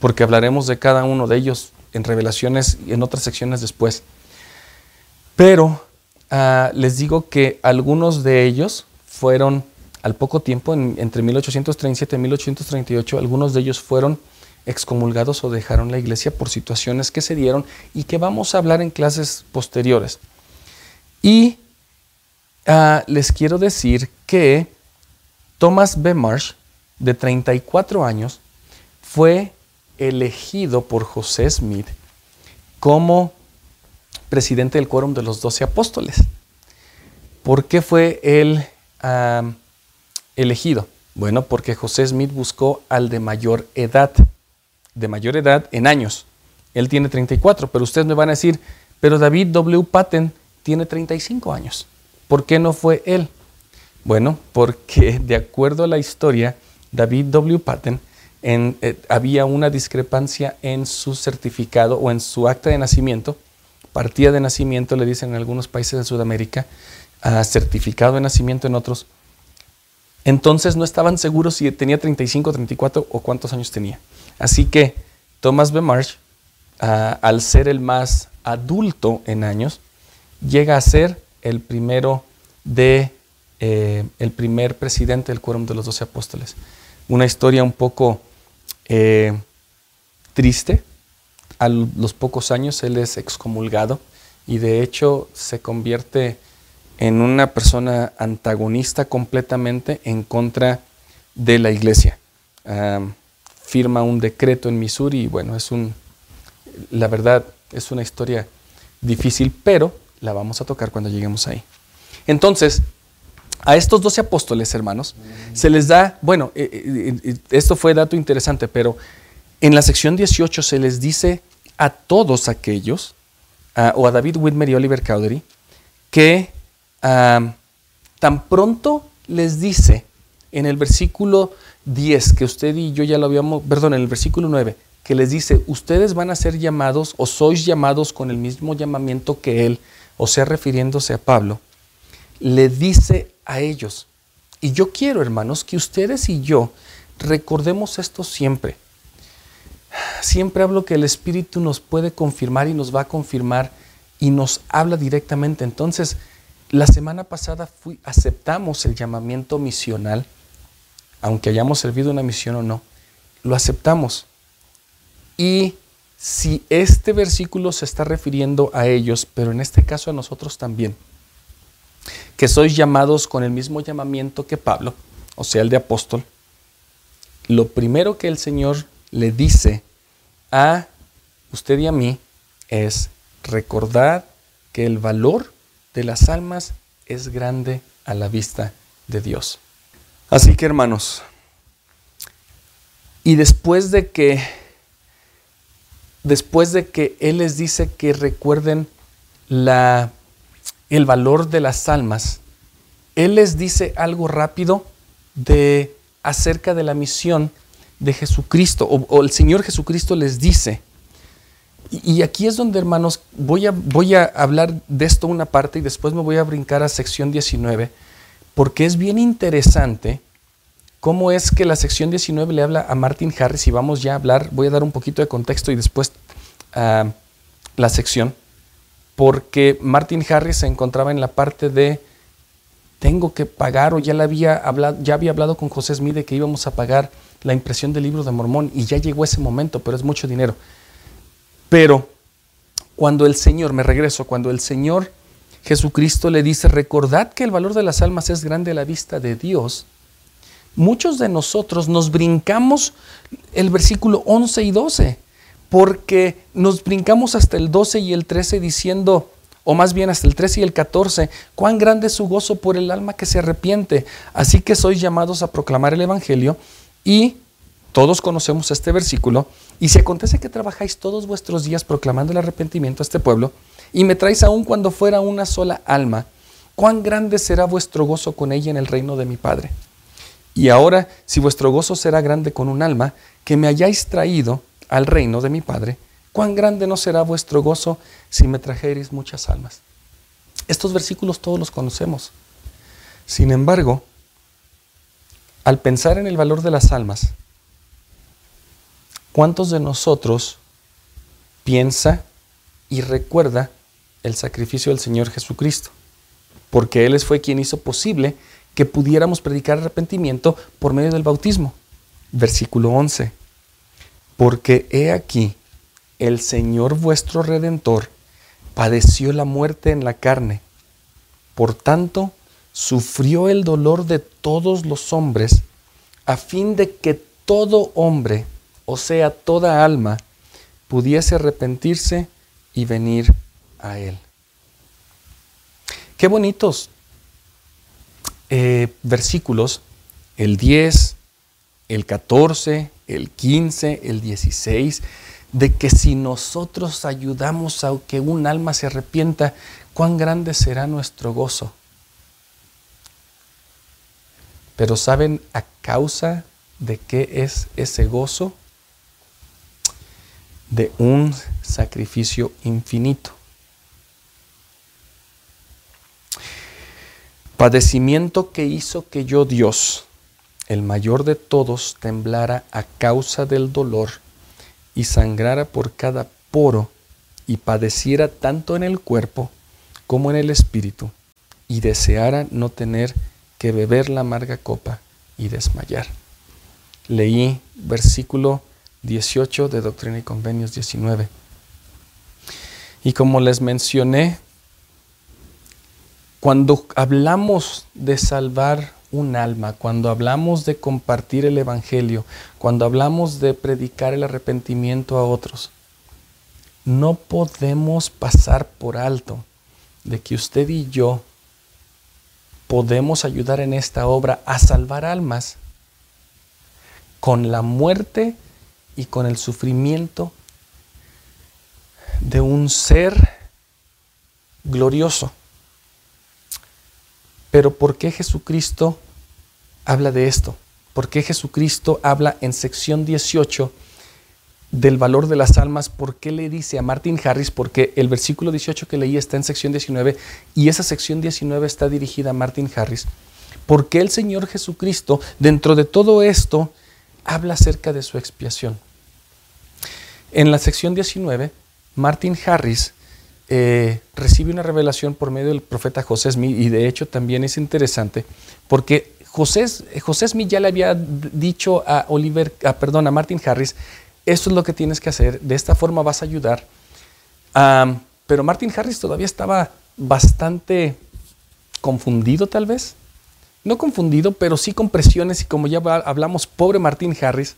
porque hablaremos de cada uno de ellos en revelaciones y en otras secciones después. Pero Ah, les digo que algunos de ellos fueron al poco tiempo, entre 1837 y 1838, algunos de ellos fueron excomulgados o dejaron la iglesia por situaciones que se dieron y que vamos a hablar en clases posteriores. Y ah, les quiero decir que Thomas B. Marsh, de 34 años, fue elegido por José Smith como presidente del quórum de los doce apóstoles. ¿Por qué fue él elegido? Bueno, porque José Smith buscó al de mayor edad, de mayor edad en años. Él tiene 34, pero ustedes me van a decir, pero David W. Patton tiene 35 años. ¿Por qué no fue él? Bueno, porque de acuerdo a la historia, David W. Patton eh, había una discrepancia en su certificado o en su acta de nacimiento partida de nacimiento, le dicen en algunos países de Sudamérica, certificado de nacimiento en otros. Entonces no estaban seguros si tenía 35, 34 o cuántos años tenía. Así que Thomas B. Marsh, al ser el más adulto en años, llega a ser el primero de eh, el primer presidente del quórum de los doce apóstoles. Una historia un poco eh, triste, a los pocos años él es excomulgado y de hecho se convierte en una persona antagonista completamente en contra de la iglesia. firma un decreto en Missouri y bueno, es un, la verdad es una historia difícil, pero la vamos a tocar cuando lleguemos ahí. Entonces, a estos doce apóstoles, hermanos, se les da, bueno, eh, eh, eh, esto fue dato interesante, pero en la sección 18 se les dice a todos aquellos, o a David Whitmer y Oliver Cowdery, que tan pronto les dice en el versículo 10, que usted y yo ya lo habíamos, perdón, en el versículo 9, que les dice, ustedes van a ser llamados o sois llamados con el mismo llamamiento que él, o sea, refiriéndose a Pablo, le dice a ellos, y yo quiero, hermanos, que ustedes y yo recordemos esto siempre. Siempre hablo que el Espíritu nos puede confirmar y nos va a confirmar y nos habla directamente. Entonces, la semana pasada fui, aceptamos el llamamiento misional, aunque hayamos servido una misión o no, lo aceptamos. Y si este versículo se está refiriendo a ellos, pero en este caso a nosotros también, que sois llamados con el mismo llamamiento que Pablo, o sea, el de apóstol, lo primero que el Señor le dice a usted y a mí es recordar que el valor de las almas es grande a la vista de Dios. Así que hermanos, y después de que después de que él les dice que recuerden la el valor de las almas, él les dice algo rápido de acerca de la misión de Jesucristo, o, el Señor Jesucristo les dice. Y, aquí es donde, hermanos, voy a, voy a hablar de esto una parte y después me voy a brincar a sección 19, porque es bien interesante cómo es que la sección 19 le habla a Martin Harris y vamos ya a hablar, voy a dar un poquito de contexto y después a la sección porque Martin Harris se encontraba en la parte de tengo que pagar o ya, le había hablado, ya había hablado con José Smith de que íbamos a pagar la impresión del libro de Mormón y ya llegó ese momento, pero es mucho dinero. Pero cuando el Señor, me regreso, cuando el Señor Jesucristo le dice, recordad que el valor de las almas es grande a la vista de Dios, muchos de nosotros nos brincamos el versículo 11 y 12 porque nos brincamos hasta el 12 y el 13 diciendo, o más bien hasta el 13 y el 14, cuán grande es su gozo por el alma que se arrepiente. Así que sois llamados a proclamar el Evangelio y todos conocemos este versículo. Y si acontece que trabajáis todos vuestros días proclamando el arrepentimiento a este pueblo y me traéis aún cuando fuera una sola alma, cuán grande será vuestro gozo con ella en el reino de mi Padre. Y ahora, si vuestro gozo será grande con un alma, que me hayáis traído al reino de mi Padre, cuán grande no será vuestro gozo si me trajereis muchas almas. Estos versículos todos los conocemos. Sin embargo, al pensar en el valor de las almas, ¿cuántos de nosotros piensa y recuerda el sacrificio del Señor Jesucristo? Porque Él fue quien hizo posible que pudiéramos predicar arrepentimiento por medio del bautismo. Versículo 11 porque he aquí, el Señor vuestro Redentor padeció la muerte en la carne. Por tanto, sufrió el dolor de todos los hombres, a fin de que todo hombre, o sea, toda alma, pudiese arrepentirse y venir a Él. Qué bonitos eh, versículos, el 10, el 14, el 15, el 16, de que si nosotros ayudamos a que un alma se arrepienta, cuán grande será nuestro gozo. Pero ¿saben a causa de qué es ese gozo? De un sacrificio infinito. Padecimiento que hizo que yo, Dios, el mayor de todos temblara a causa del dolor y sangrara por cada poro y padeciera tanto en el cuerpo como en el espíritu y deseara no tener que beber la amarga copa y desmayar. Leí versículo 18 de Doctrina y Convenios 19. Y como les mencioné, cuando hablamos de salvar un alma, cuando hablamos de compartir el Evangelio, cuando hablamos de predicar el arrepentimiento a otros, no podemos pasar por alto de que usted y yo podemos ayudar en esta obra a salvar almas con la muerte y con el sufrimiento de un ser glorioso. Pero ¿por qué Jesucristo habla de esto? ¿Por qué Jesucristo habla en sección 18 del valor de las almas? ¿Por qué le dice a Martin Harris? Porque el versículo 18 que leí está en sección 19 y esa sección 19 está dirigida a Martin Harris. ¿Por qué el Señor Jesucristo, dentro de todo esto, habla acerca de su expiación? En la sección 19, Martin Harris eh, recibe una revelación por medio del profeta José Smith y de hecho también es interesante porque José, José Smith ya le había dicho a Oliver, a, perdón, a Martin Harris, esto es lo que tienes que hacer, de esta forma vas a ayudar. pero Martin Harris todavía estaba bastante confundido tal vez. No confundido, pero sí con presiones y como ya hablamos, pobre Martin Harris,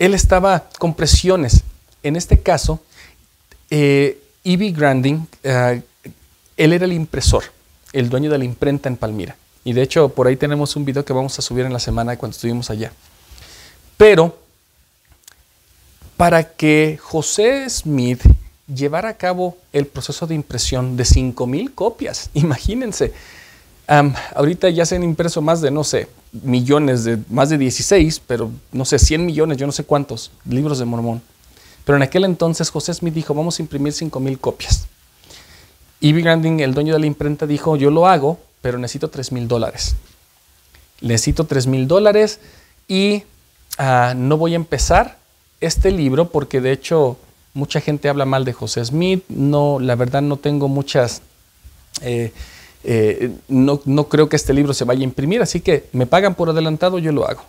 él estaba con presiones. En este caso, eh, E.B. Granding, eh, él era el impresor, el dueño de la imprenta en Palmira. Y de hecho, por ahí tenemos un video que vamos a subir en la semana cuando estuvimos allá. Pero, para que José Smith llevara a cabo el proceso de impresión de 5.000 copias, imagínense, ahorita ya se han impreso más de, no sé, millones, de más de 16, pero no sé, 100 millones, yo no sé cuántos libros de Mormón. Pero en aquel entonces José Smith dijo, vamos a imprimir 5.000 copias. Ivy Granding, el dueño de la imprenta, dijo, yo lo hago, pero necesito 3.000 dólares. Necesito 3.000 dólares y ah, no voy a empezar este libro porque de hecho mucha gente habla mal de José Smith. No, la verdad no tengo muchas... Eh, eh, no, no creo que este libro se vaya a imprimir, así que me pagan por adelantado, yo lo hago.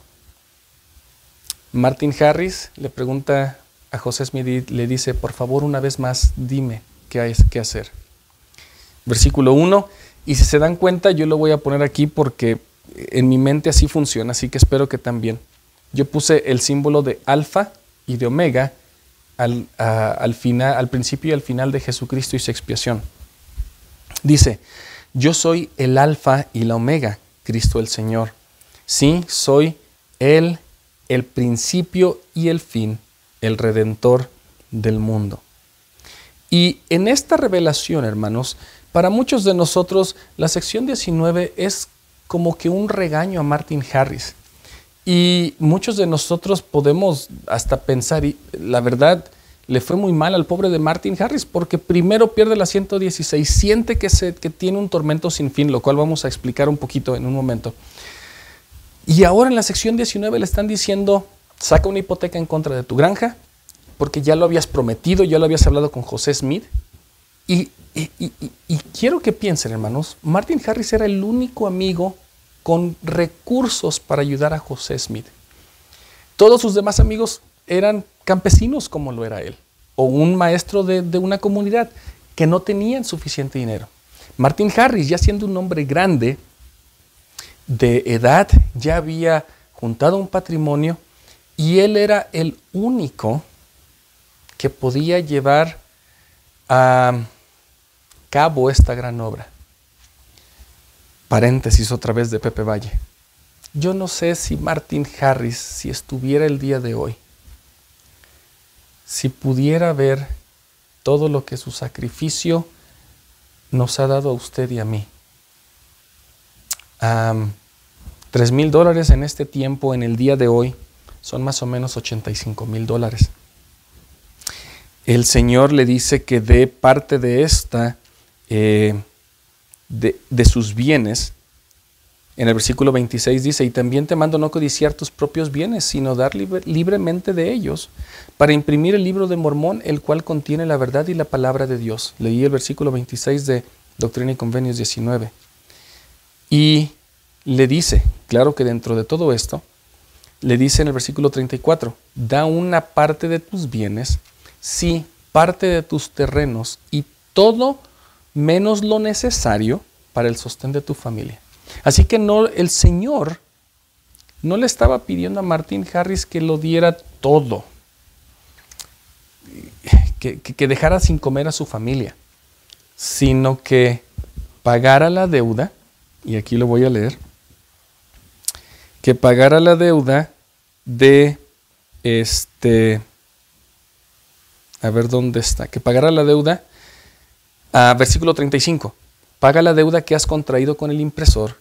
Martin Harris le pregunta José Smith le dice, por favor una vez más, dime qué hay que hacer. Versículo 1, y si se dan cuenta, yo lo voy a poner aquí porque en mi mente así funciona, así que espero que también. Yo puse el símbolo de alfa y de omega al, al, final, al principio y al final de Jesucristo y su expiación. Dice, yo soy el alfa y la omega, Cristo el Señor. Sí, soy Él, el principio y el fin el redentor del mundo. Y en esta revelación, hermanos, para muchos de nosotros la sección 19 es como que un regaño a Martin Harris. Y muchos de nosotros podemos hasta pensar, y la verdad, le fue muy mal al pobre de Martin Harris porque primero pierde la 116, siente que, se, que tiene un tormento sin fin, lo cual vamos a explicar un poquito en un momento. Y ahora en la sección 19 le están diciendo, saca una hipoteca en contra de tu granja, porque ya lo habías prometido, ya lo habías hablado con José Smith. Y, quiero que piensen, hermanos, Martin Harris era el único amigo con recursos para ayudar a José Smith. Todos sus demás amigos eran campesinos como lo era él, o un maestro de, una comunidad que no tenían suficiente dinero. Martin Harris, ya siendo un hombre grande, de edad, ya había juntado un patrimonio y él era el único que podía llevar a cabo esta gran obra. Paréntesis otra vez de Pepe Valle. Yo no sé si Martin Harris, si estuviera el día de hoy, si pudiera ver todo lo que su sacrificio nos ha dado a usted y a mí. Tres mil dólares en este tiempo, en el día de hoy, son más o menos 85 mil dólares. El Señor le dice que dé parte de esta, eh, de, sus bienes. En el versículo 26 dice, y también te mando no codiciar tus propios bienes, sino dar libremente de ellos, para imprimir el libro de Mormón, el cual contiene la verdad y la palabra de Dios. Leí el versículo 26 de Doctrina y Convenios 19. Y le dice, claro que dentro de todo esto, le dice en el versículo 34, da una parte de tus bienes, sí, parte de tus terrenos y todo menos lo necesario para el sostén de tu familia. Así que no, el Señor no le estaba pidiendo a Martín Harris que lo diera todo, que, que dejara sin comer a su familia. sino que pagara la deuda, y aquí lo voy a leer, que pagara la deuda de este, a ver dónde está, que pagara la deuda, versículo 35, paga la deuda que has contraído con el impresor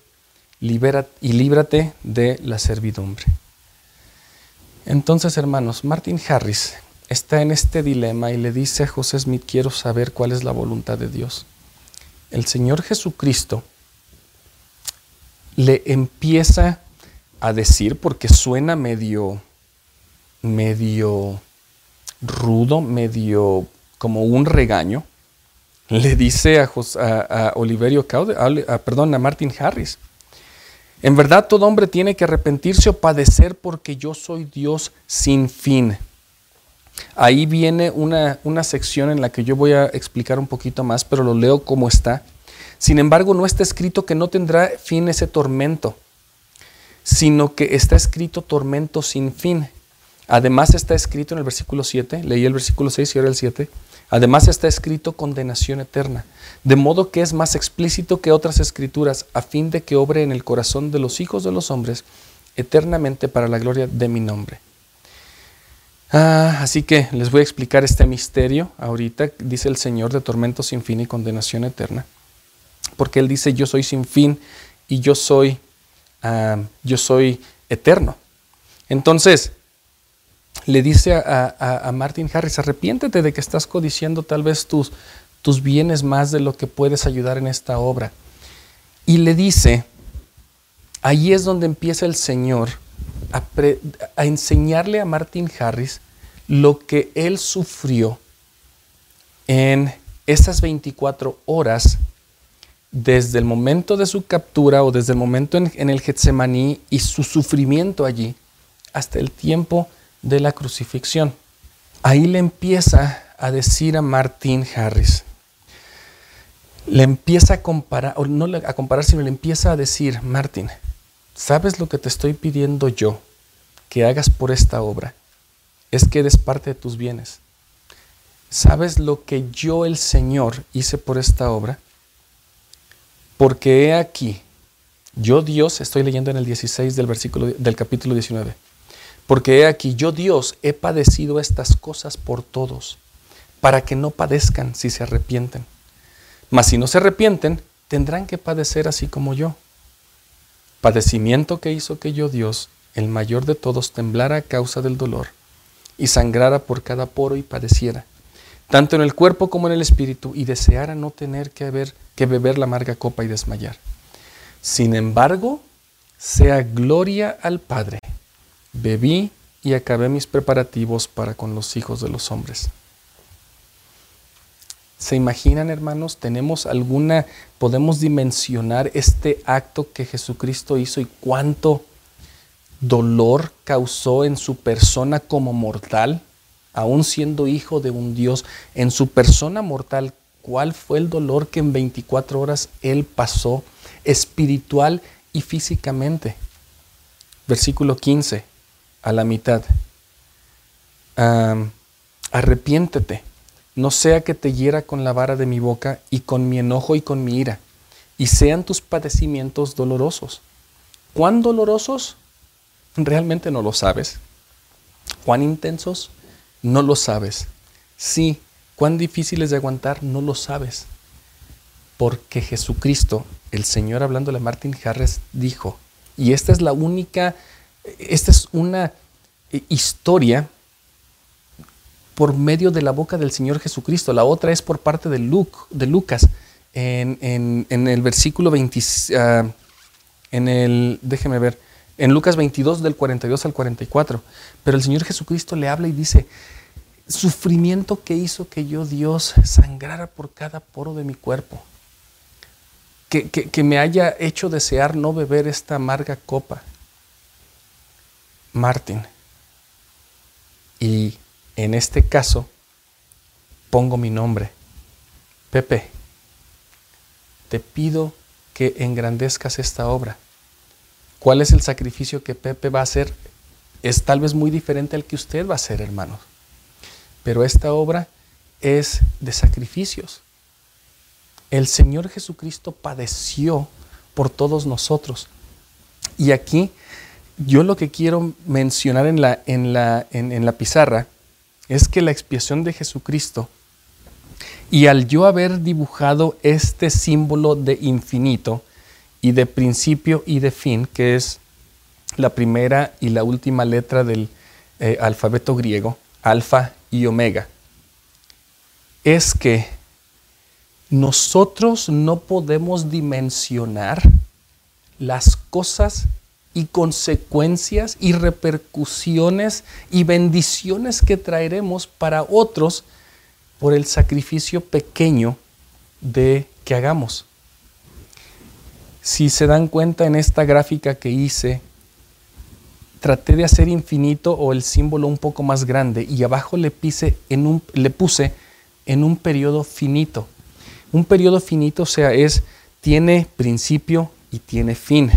libera, y líbrate de la servidumbre. Entonces, hermanos, Martin Harris está en este dilema y le dice a José Smith, quiero saber cuál es la voluntad de Dios. El Señor Jesucristo le empieza a decir, porque suena medio, medio rudo, medio como un regaño, le dice a, a, Oliverio Caude, perdón, a Martin Harris, en verdad todo hombre tiene que arrepentirse o padecer porque yo soy Dios sin fin. Ahí viene una, una, sección en la que yo voy a explicar un poquito más, pero lo leo como está. Sin embargo, no está escrito que no tendrá fin ese tormento, sino que está escrito tormento sin fin. Además está escrito en el versículo 7, leí el versículo 6 y ahora el 7, además está escrito condenación eterna, de modo que es más explícito que otras escrituras, a fin de que obre en el corazón de los hijos de los hombres eternamente para la gloria de mi nombre. Ah, así que les voy a explicar este misterio ahorita, dice el Señor de tormento sin fin y condenación eterna, porque Él dice yo soy sin fin y yo soy, yo soy eterno. Entonces, le dice a, Martin Harris, arrepiéntete de que estás codiciando tal vez tus, tus bienes más de lo que puedes ayudar en esta obra. Y le dice, ahí es donde empieza el Señor a, a enseñarle a Martin Harris lo que él sufrió en esas 24 horas desde el momento de su captura o desde el momento en, en el Getsemaní y su sufrimiento allí hasta el tiempo de la crucifixión. Ahí le empieza a decir a Martín Harris, le empieza a comparar, no a comparar, sino le empieza a decir, Martín, ¿sabes lo que te estoy pidiendo yo que hagas por esta obra? Es que des parte de tus bienes. ¿Sabes lo que yo, el Señor, hice por esta obra? Porque he aquí, yo Dios, estoy leyendo en el 16 del versículo del capítulo 19 porque he aquí, yo Dios he padecido estas cosas por todos, para que no padezcan si se arrepienten. Mas si no se arrepienten, tendrán que padecer así como yo. Padecimiento que hizo que yo Dios, el mayor de todos, temblara a causa del dolor, y sangrara por cada poro y padeciera, tanto en el cuerpo como en el espíritu, y deseara no tener que, haber, que beber la amarga copa y desmayar. Sin embargo, sea gloria al Padre bebí y acabé mis preparativos para con los hijos de los hombres. ¿Se imaginan, hermanos? ¿Tenemos alguna, podemos dimensionar este acto que Jesucristo hizo y cuánto dolor causó en su persona como mortal, aún siendo hijo de un Dios, en su persona mortal? ¿Cuál fue el dolor que en 24 horas él pasó espiritual y físicamente? Versículo 15 a la mitad. arrepiéntete, no sea que te hiera con la vara de mi boca y con mi enojo y con mi ira, y sean tus padecimientos dolorosos. ¿Cuán dolorosos? Realmente no lo sabes. ¿Cuán intensos? No lo sabes. Sí, cuán difíciles de aguantar, no lo sabes. Porque Jesucristo, el Señor hablándole a Martin Harris, dijo, y esta es la única esta es una eh, historia por medio de la boca del Señor Jesucristo. La otra es por parte de, de Lucas en, el versículo 20, ah, en el, déjeme ver, en Lucas 22 del 42 al 44. Pero el Señor Jesucristo le habla y dice, sufrimiento que hizo que yo Dios sangrara por cada poro de mi cuerpo. que me haya hecho desear no beber esta amarga copa Martin. Y en este caso pongo mi nombre. Pepe, te pido que engrandezcas esta obra. ¿Cuál es el sacrificio que Pepe va a hacer? Es tal vez muy diferente al que usted va a hacer, hermanos. Pero esta obra es de sacrificios. el Señor Jesucristo padeció por todos nosotros. Y aquí yo lo que quiero mencionar en la, en la, en, la pizarra es que la expiación de Jesucristo y al yo haber dibujado este símbolo de infinito y de principio y de fin, que es la primera y la última letra del eh, alfabeto griego, alfa y omega, es que nosotros no podemos dimensionar las cosas y consecuencias y repercusiones y bendiciones que traeremos para otros por el sacrificio pequeño de que hagamos. Si se dan cuenta en esta gráfica que hice, traté de hacer infinito o el símbolo un poco más grande y abajo le, en un, le puse en un periodo finito. Un periodo finito, o sea, es, tiene principio y tiene fin.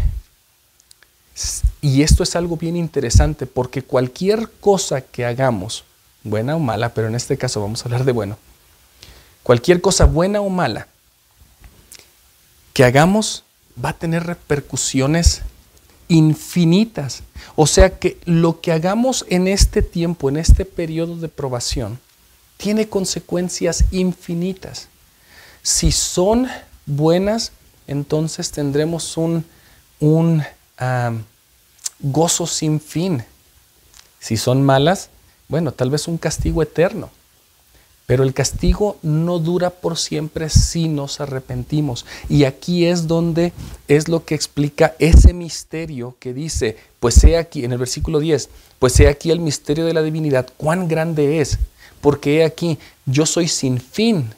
Y esto es algo bien interesante porque cualquier cosa que hagamos, buena o mala, pero en este caso vamos a hablar de bueno, cualquier cosa buena o mala que hagamos va a tener repercusiones infinitas. O sea que lo que hagamos en este tiempo, en este periodo de probación, tiene consecuencias infinitas. Si son buenas, entonces tendremos un, un gozo sin fin. Si son malas, bueno, tal vez un castigo eterno. Pero el castigo no dura por siempre si nos arrepentimos. Y aquí es donde es lo que explica ese misterio que dice, pues he aquí, en el versículo 10, pues he aquí el misterio de la divinidad, cuán grande es, porque he aquí, yo soy sin fin.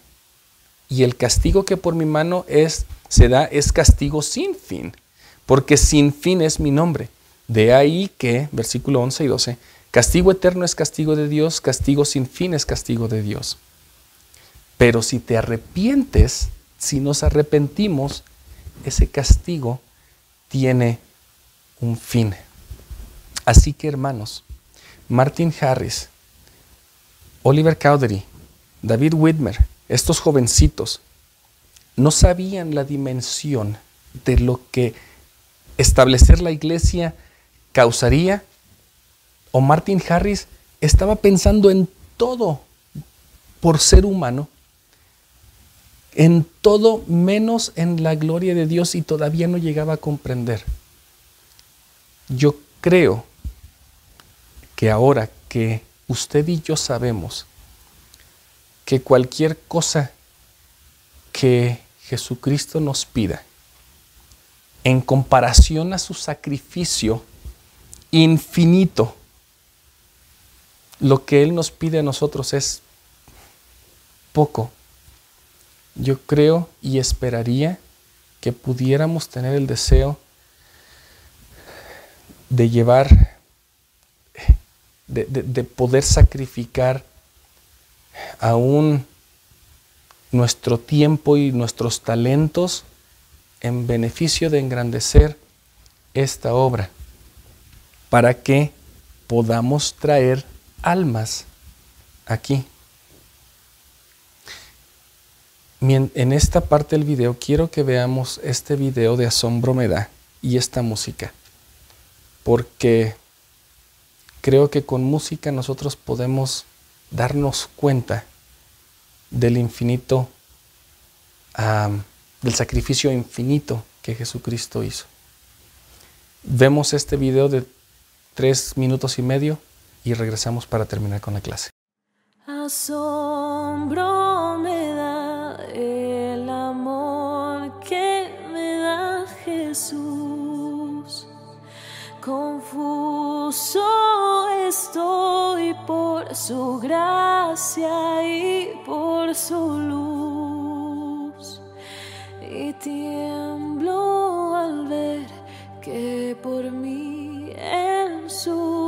Y el castigo que por mi mano es, se da es castigo sin fin porque sin fin es mi nombre. De ahí que, versículo 11 y 12, castigo eterno es castigo de Dios, castigo sin fin es castigo de Dios. Pero si te arrepientes, si nos arrepentimos, ese castigo tiene un fin. Así que hermanos, Martin Harris, Oliver Cowdery, David Whitmer, estos jovencitos, no sabían la dimensión de lo que establecer la iglesia causaría? ¿O Martin Harris estaba pensando en todo por ser humano? En todo menos en la gloria de Dios y todavía no llegaba a comprender. Yo creo que ahora que usted y yo sabemos que cualquier cosa que Jesucristo nos pida, en comparación a su sacrificio infinito, lo que Él nos pide a nosotros es poco. Yo creo y esperaría que pudiéramos tener el deseo de llevar, de, poder sacrificar aún nuestro tiempo y nuestros talentos en beneficio de engrandecer esta obra, para que podamos traer almas aquí. En esta parte del video quiero que veamos este video de asombro me da y esta música, porque creo que con música nosotros podemos darnos cuenta del infinito del sacrificio infinito que Jesucristo hizo. Vemos este video de tres minutos y medio y regresamos para terminar con la clase. Asombro me da el amor que me da Jesús. Confuso estoy por su gracia y por su luz y tiemblo al ver que por mí en su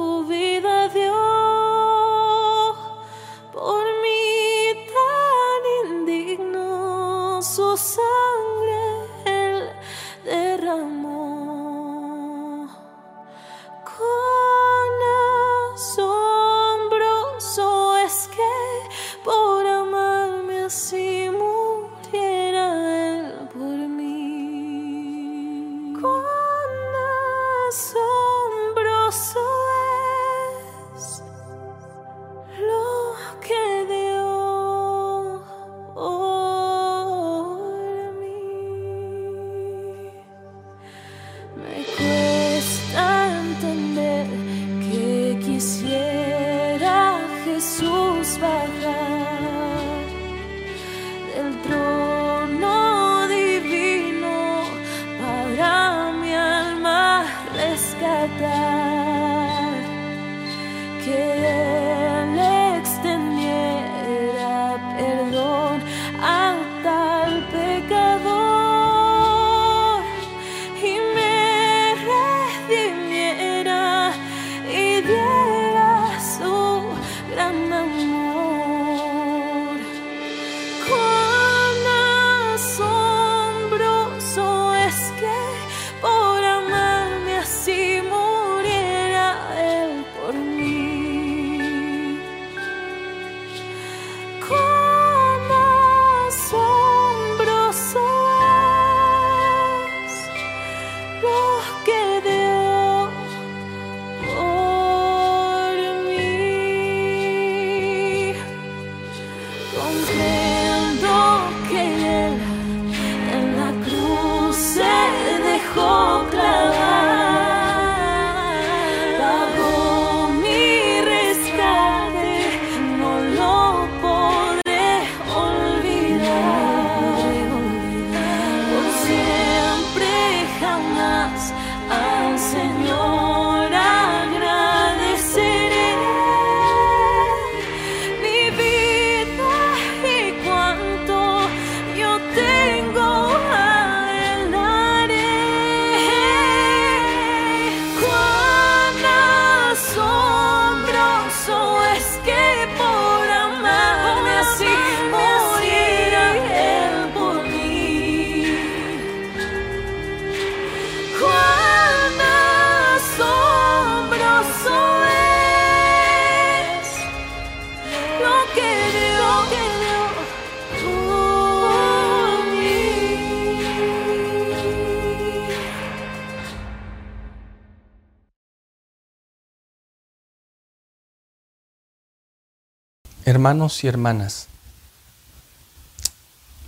Hermanos y hermanas,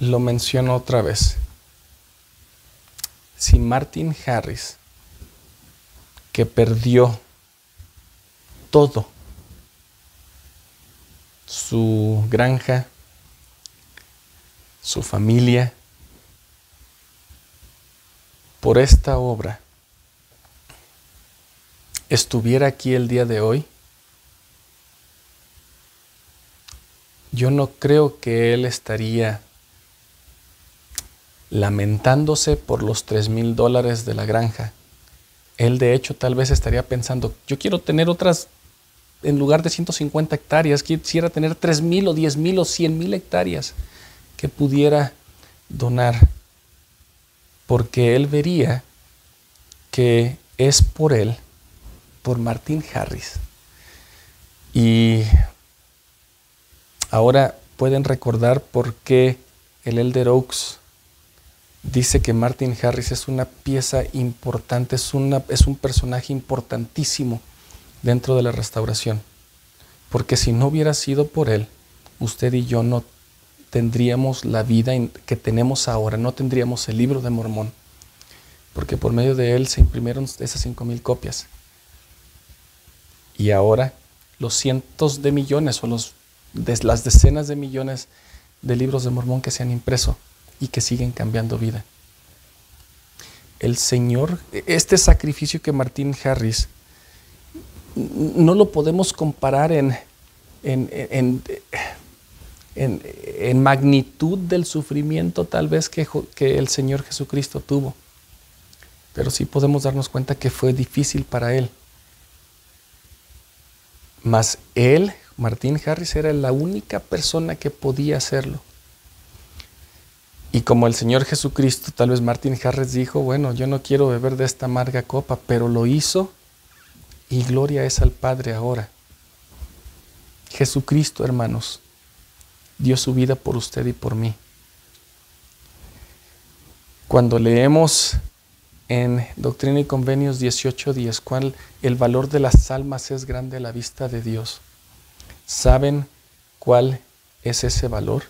lo menciono otra vez. Si Martin Harris, que perdió todo, su granja, su familia, por esta obra, estuviera aquí el día de hoy, yo no creo que él estaría lamentándose por los 3 mil dólares de la granja. Él de hecho tal vez estaría pensando, yo quiero tener otras, en lugar de 150 hectáreas, quisiera tener 3 mil o 10 mil o 100 mil hectáreas que pudiera donar. Porque él vería que es por él, por Martín Harris. Y Ahora pueden recordar por qué el Elder Oaks dice que Martin Harris es una pieza importante, es, una, es un personaje importantísimo dentro de la restauración. Porque si no hubiera sido por él, usted y yo no tendríamos la vida que tenemos ahora, no tendríamos el libro de Mormón. Porque por medio de él se imprimieron esas cinco mil copias. Y ahora los cientos de millones o los de las decenas de millones de libros de Mormón que se han impreso y que siguen cambiando vida. El Señor, este sacrificio que Martín Harris, no lo podemos comparar en, en, en, en, magnitud del sufrimiento tal vez que, que el Señor Jesucristo tuvo, pero sí podemos darnos cuenta que fue difícil para Él. Mas Él, Martín Harris era la única persona que podía hacerlo. Y como el Señor Jesucristo, tal vez Martín Harris dijo, bueno, yo no quiero beber de esta amarga copa, pero lo hizo y gloria es al Padre ahora. Jesucristo, hermanos, dio su vida por usted y por mí. Cuando leemos en Doctrina y Convenios 18.10, cuál el valor de las almas es grande a la vista de Dios. ¿Saben cuál es ese valor?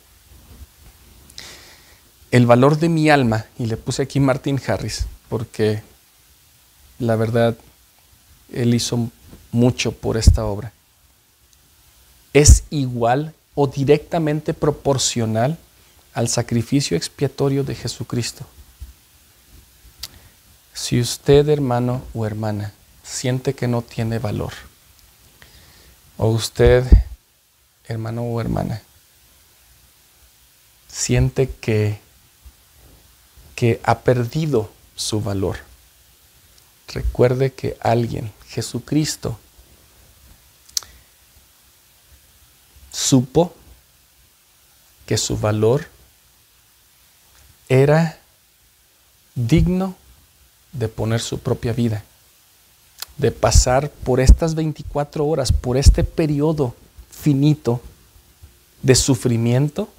El valor de mi alma, y le puse aquí Martin Harris, porque la verdad, él hizo mucho por esta obra. Es igual o directamente proporcional al sacrificio expiatorio de Jesucristo. Si usted, hermano o hermana, siente que no tiene valor, o usted, hermano o hermana, siente que, que ha perdido su valor, recuerde que alguien, Jesucristo, supo que su valor era digno de poner su propia vida, de pasar por estas 24 horas, por este periodo finito de sufrimiento,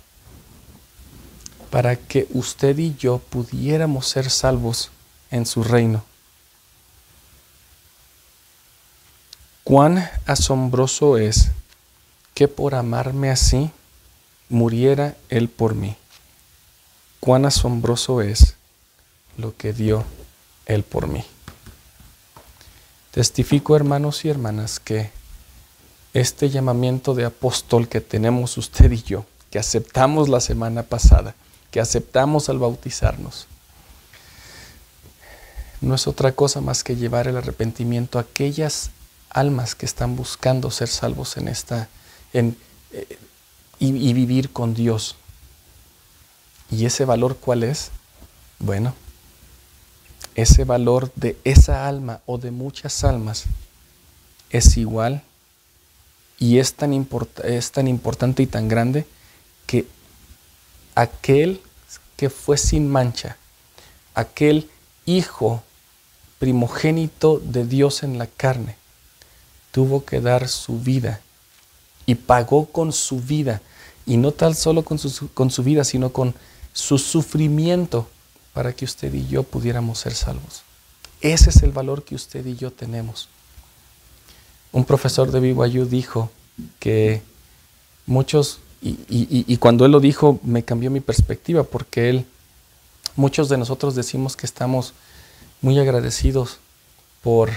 para que usted y yo pudiéramos ser salvos en su reino. Cuán asombroso es que por amarme así muriera Él por mí. Cuán asombroso es lo que dio Él por mí. Testifico, hermanos y hermanas, que este llamamiento de apóstol que tenemos usted y yo, que aceptamos la semana pasada, que aceptamos al bautizarnos, no es otra cosa más que llevar el arrepentimiento a aquellas almas que están buscando ser salvos en esta en, eh, y, y vivir con Dios. ¿Y ese valor cuál es? Bueno, ese valor de esa alma o de muchas almas es igual y es tan, es tan importante y tan grande que aquel que fue sin mancha, aquel hijo primogénito de Dios en la carne, tuvo que dar su vida y pagó con su vida, y no tan solo con su, con su vida, sino con su sufrimiento para que usted y yo pudiéramos ser salvos. Ese es el valor que usted y yo tenemos. Un profesor de BYU dijo que muchos, y, y- cuando él lo dijo me cambió mi perspectiva, porque él, muchos de nosotros decimos que estamos muy agradecidos por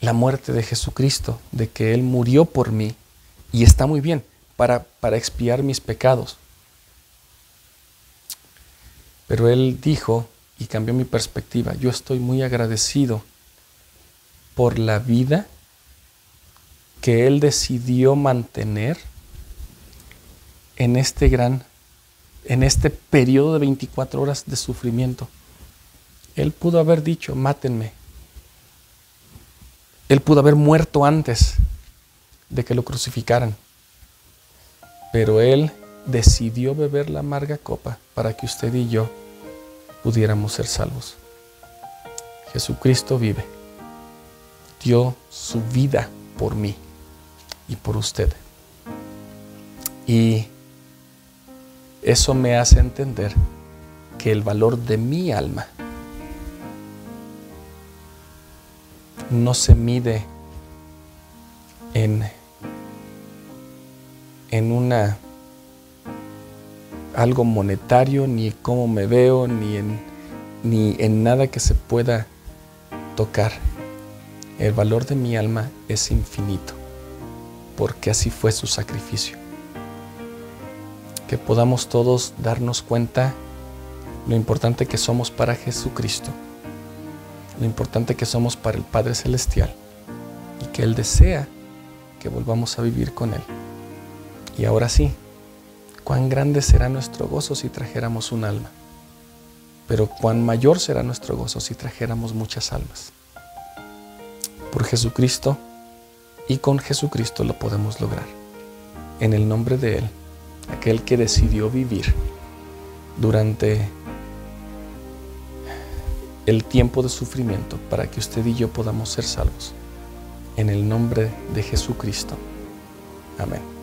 la muerte de Jesucristo, de que Él murió por mí, y está muy bien, para, para expiar mis pecados. Pero Él dijo, y cambió mi perspectiva, yo estoy muy agradecido por la vida que Él decidió mantener en este gran, en este periodo de 24 horas de sufrimiento. Él pudo haber dicho, mátenme. Él pudo haber muerto antes de que lo crucificaran. Pero Él decidió beber la amarga copa para que usted y yo pudiéramos ser salvos. Jesucristo vive. Dio su vida por mí y por usted. Y eso me hace entender que el valor de mi alma no se mide en, en una algo monetario, ni cómo me veo, ni en, ni en nada que se pueda tocar. El valor de mi alma es infinito, porque así fue su sacrificio. Que podamos todos darnos cuenta lo importante que somos para Jesucristo, lo importante que somos para el Padre Celestial y que Él desea que volvamos a vivir con Él. Y ahora sí, cuán grande será nuestro gozo si trajéramos un alma, pero cuán mayor será nuestro gozo si trajéramos muchas almas. Por Jesucristo y con Jesucristo lo podemos lograr. En el nombre de Él, aquel que decidió vivir durante el tiempo de sufrimiento para que usted y yo podamos ser salvos. En el nombre de Jesucristo. Amén.